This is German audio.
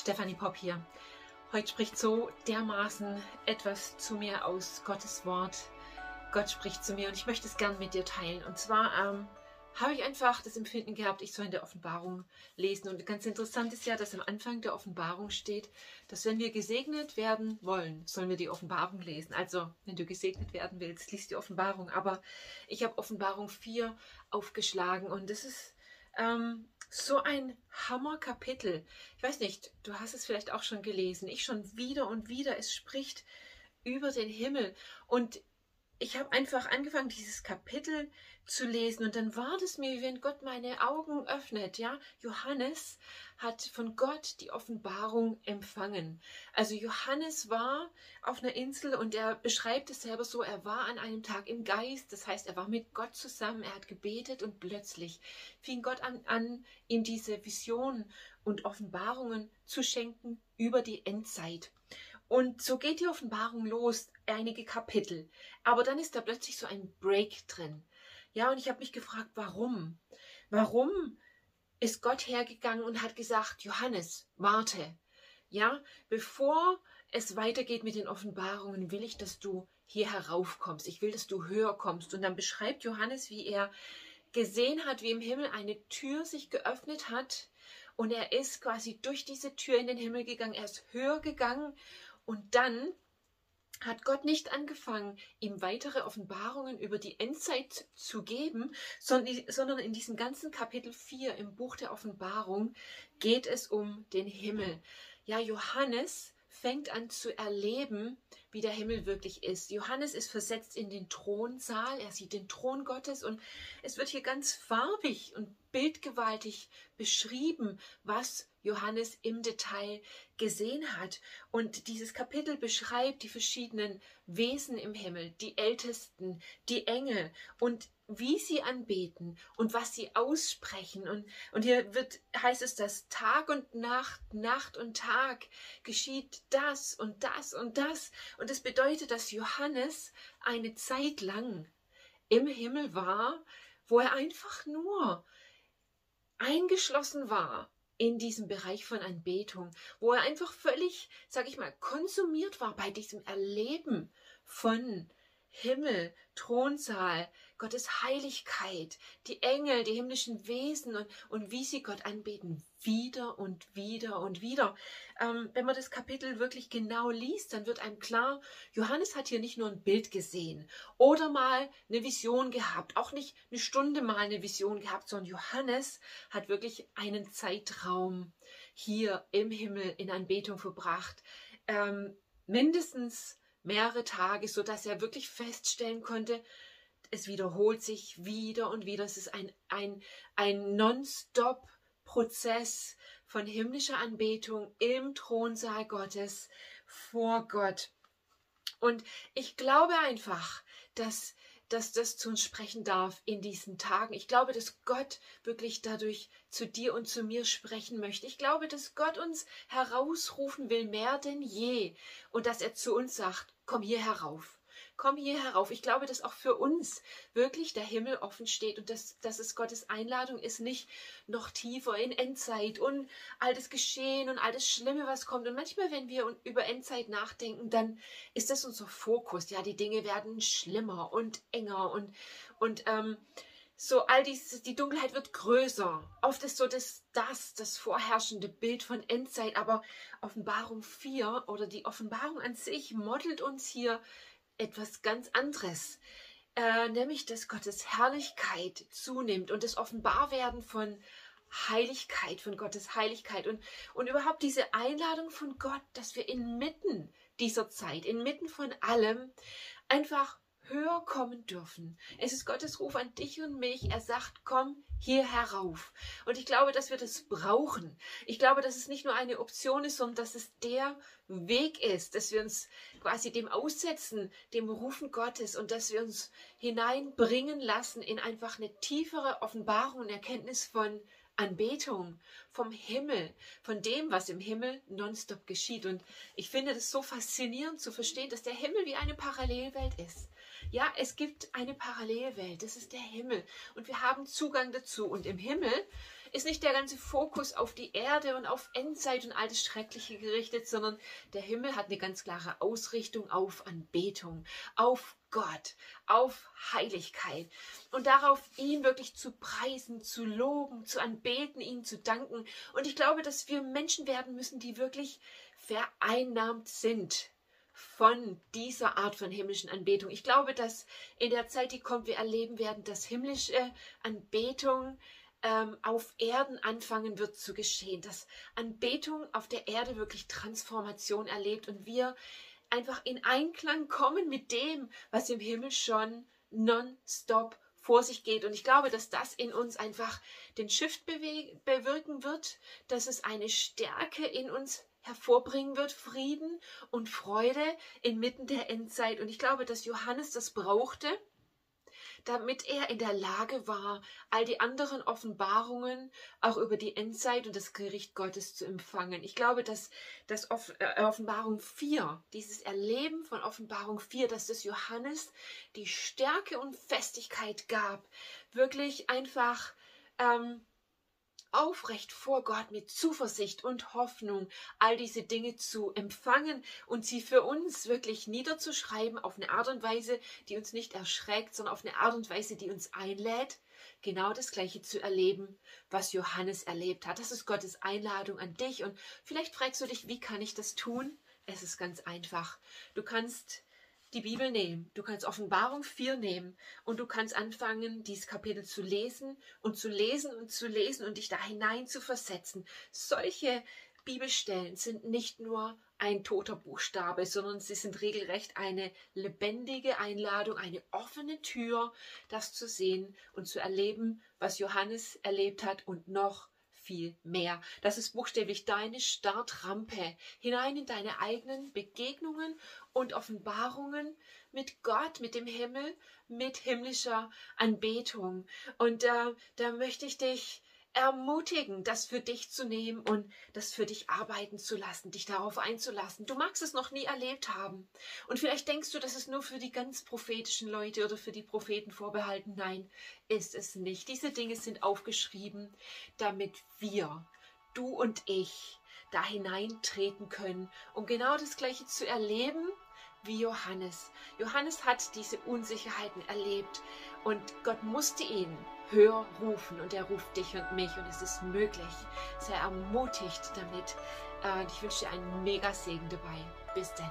Stefanie Popp hier. Heute spricht so dermaßen etwas zu mir aus Gottes Wort. Gott spricht zu mir und ich möchte es gern mit dir teilen. Und zwar ähm, habe ich einfach das Empfinden gehabt, ich soll in der Offenbarung lesen. Und ganz interessant ist ja, dass am Anfang der Offenbarung steht, dass wenn wir gesegnet werden wollen, sollen wir die Offenbarung lesen. Also, wenn du gesegnet werden willst, liest die Offenbarung. Aber ich habe Offenbarung 4 aufgeschlagen und das ist ähm, so ein Hammerkapitel. Ich weiß nicht, du hast es vielleicht auch schon gelesen. Ich schon wieder und wieder. Es spricht über den Himmel. Und ich habe einfach angefangen, dieses Kapitel zu lesen und dann war das mir, wie wenn Gott meine Augen öffnet, ja. Johannes hat von Gott die Offenbarung empfangen. Also Johannes war auf einer Insel und er beschreibt es selber so, er war an einem Tag im Geist, das heißt, er war mit Gott zusammen, er hat gebetet und plötzlich fing Gott an, an ihm diese Visionen und Offenbarungen zu schenken über die Endzeit. Und so geht die Offenbarung los, einige Kapitel. Aber dann ist da plötzlich so ein Break drin. Ja, und ich habe mich gefragt, warum? Warum ist Gott hergegangen und hat gesagt, Johannes, warte. Ja, bevor es weitergeht mit den Offenbarungen, will ich, dass du hier heraufkommst. Ich will, dass du höher kommst. Und dann beschreibt Johannes, wie er gesehen hat, wie im Himmel eine Tür sich geöffnet hat. Und er ist quasi durch diese Tür in den Himmel gegangen. Er ist höher gegangen und dann hat Gott nicht angefangen, ihm weitere Offenbarungen über die Endzeit zu geben, sondern in diesem ganzen Kapitel 4 im Buch der Offenbarung geht es um den Himmel. Ja, Johannes fängt an zu erleben, wie der Himmel wirklich ist. Johannes ist versetzt in den Thronsaal, er sieht den Thron Gottes und es wird hier ganz farbig und bildgewaltig beschrieben, was Johannes im Detail gesehen hat. Und dieses Kapitel beschreibt die verschiedenen Wesen im Himmel, die Ältesten, die Engel und wie sie anbeten und was sie aussprechen. Und, und hier wird, heißt es, dass Tag und Nacht, Nacht und Tag geschieht das und das und das. Und es das bedeutet, dass Johannes eine Zeit lang im Himmel war, wo er einfach nur eingeschlossen war in diesem Bereich von Anbetung, wo er einfach völlig, sag ich mal, konsumiert war bei diesem Erleben von Himmel, Thronsaal, Gottes Heiligkeit, die Engel, die himmlischen Wesen und, und wie sie Gott anbeten, wieder und wieder und wieder. Ähm, wenn man das Kapitel wirklich genau liest, dann wird einem klar, Johannes hat hier nicht nur ein Bild gesehen oder mal eine Vision gehabt, auch nicht eine Stunde mal eine Vision gehabt, sondern Johannes hat wirklich einen Zeitraum hier im Himmel in Anbetung verbracht. Ähm, mindestens mehrere Tage, so dass er wirklich feststellen konnte, es wiederholt sich wieder und wieder. Es ist ein, ein, ein non-stop Prozess von himmlischer Anbetung im Thronsaal Gottes vor Gott. Und ich glaube einfach, dass, dass das zu uns sprechen darf in diesen Tagen. Ich glaube, dass Gott wirklich dadurch zu dir und zu mir sprechen möchte. Ich glaube, dass Gott uns herausrufen will, mehr denn je. Und dass er zu uns sagt, komm hier herauf komm hier herauf. Ich glaube, dass auch für uns wirklich der Himmel offen steht und dass, dass es Gottes Einladung ist, nicht noch tiefer in Endzeit und all das Geschehen und all das Schlimme, was kommt. Und manchmal, wenn wir über Endzeit nachdenken, dann ist das unser Fokus. Ja, die Dinge werden schlimmer und enger und, und ähm, so all dies, die Dunkelheit wird größer. Oft ist so das, das, das vorherrschende Bild von Endzeit, aber Offenbarung 4 oder die Offenbarung an sich modelt uns hier etwas ganz anderes, äh, nämlich dass Gottes Herrlichkeit zunimmt und das Offenbarwerden von Heiligkeit, von Gottes Heiligkeit und, und überhaupt diese Einladung von Gott, dass wir inmitten dieser Zeit, inmitten von allem einfach höher kommen dürfen. Es ist Gottes Ruf an dich und mich. Er sagt, komm hier herauf. Und ich glaube, dass wir das brauchen. Ich glaube, dass es nicht nur eine Option ist, sondern dass es der Weg ist, dass wir uns quasi dem aussetzen, dem Rufen Gottes und dass wir uns hineinbringen lassen in einfach eine tiefere Offenbarung und Erkenntnis von Anbetung vom Himmel, von dem, was im Himmel nonstop geschieht. Und ich finde das so faszinierend zu verstehen, dass der Himmel wie eine Parallelwelt ist. Ja, es gibt eine Parallelwelt, das ist der Himmel und wir haben Zugang dazu. Und im Himmel ist nicht der ganze Fokus auf die Erde und auf Endzeit und all das Schreckliche gerichtet, sondern der Himmel hat eine ganz klare Ausrichtung auf Anbetung, auf Gott, auf Heiligkeit und darauf, ihn wirklich zu preisen, zu loben, zu anbeten, ihn zu danken. Und ich glaube, dass wir Menschen werden müssen, die wirklich vereinnahmt sind von dieser Art von himmlischen Anbetung. Ich glaube, dass in der Zeit, die kommt, wir erleben werden, dass himmlische Anbetung ähm, auf Erden anfangen wird zu geschehen, dass Anbetung auf der Erde wirklich Transformation erlebt und wir einfach in Einklang kommen mit dem, was im Himmel schon nonstop vor sich geht. Und ich glaube, dass das in uns einfach den Shift bewirken wird, dass es eine Stärke in uns hervorbringen wird, Frieden und Freude inmitten der Endzeit. Und ich glaube, dass Johannes das brauchte, damit er in der Lage war, all die anderen Offenbarungen auch über die Endzeit und das Gericht Gottes zu empfangen. Ich glaube, dass das äh, Offenbarung 4, dieses Erleben von Offenbarung 4, dass das Johannes die Stärke und Festigkeit gab, wirklich einfach ähm, aufrecht vor Gott mit Zuversicht und Hoffnung all diese Dinge zu empfangen und sie für uns wirklich niederzuschreiben auf eine Art und Weise, die uns nicht erschreckt, sondern auf eine Art und Weise, die uns einlädt, genau das Gleiche zu erleben, was Johannes erlebt hat. Das ist Gottes Einladung an dich und vielleicht fragst du dich, wie kann ich das tun? Es ist ganz einfach. Du kannst die Bibel nehmen. Du kannst Offenbarung 4 nehmen und du kannst anfangen, dieses Kapitel zu lesen und zu lesen und zu lesen und dich da hinein zu versetzen. Solche Bibelstellen sind nicht nur ein toter Buchstabe, sondern sie sind regelrecht eine lebendige Einladung, eine offene Tür, das zu sehen und zu erleben, was Johannes erlebt hat und noch viel mehr. Das ist buchstäblich deine Startrampe hinein in deine eigenen Begegnungen und Offenbarungen mit Gott, mit dem Himmel, mit himmlischer Anbetung. Und äh, da möchte ich dich ermutigen, das für dich zu nehmen und das für dich arbeiten zu lassen, dich darauf einzulassen. Du magst es noch nie erlebt haben. Und vielleicht denkst du, das ist nur für die ganz prophetischen Leute oder für die Propheten vorbehalten. Nein, ist es nicht. Diese Dinge sind aufgeschrieben, damit wir, du und ich, da hineintreten können, um genau das Gleiche zu erleben wie Johannes. Johannes hat diese Unsicherheiten erlebt und Gott musste ihn höher rufen und er ruft dich und mich und es ist möglich. Sei ermutigt damit. Äh, und ich wünsche dir einen mega Segen dabei. Bis dann.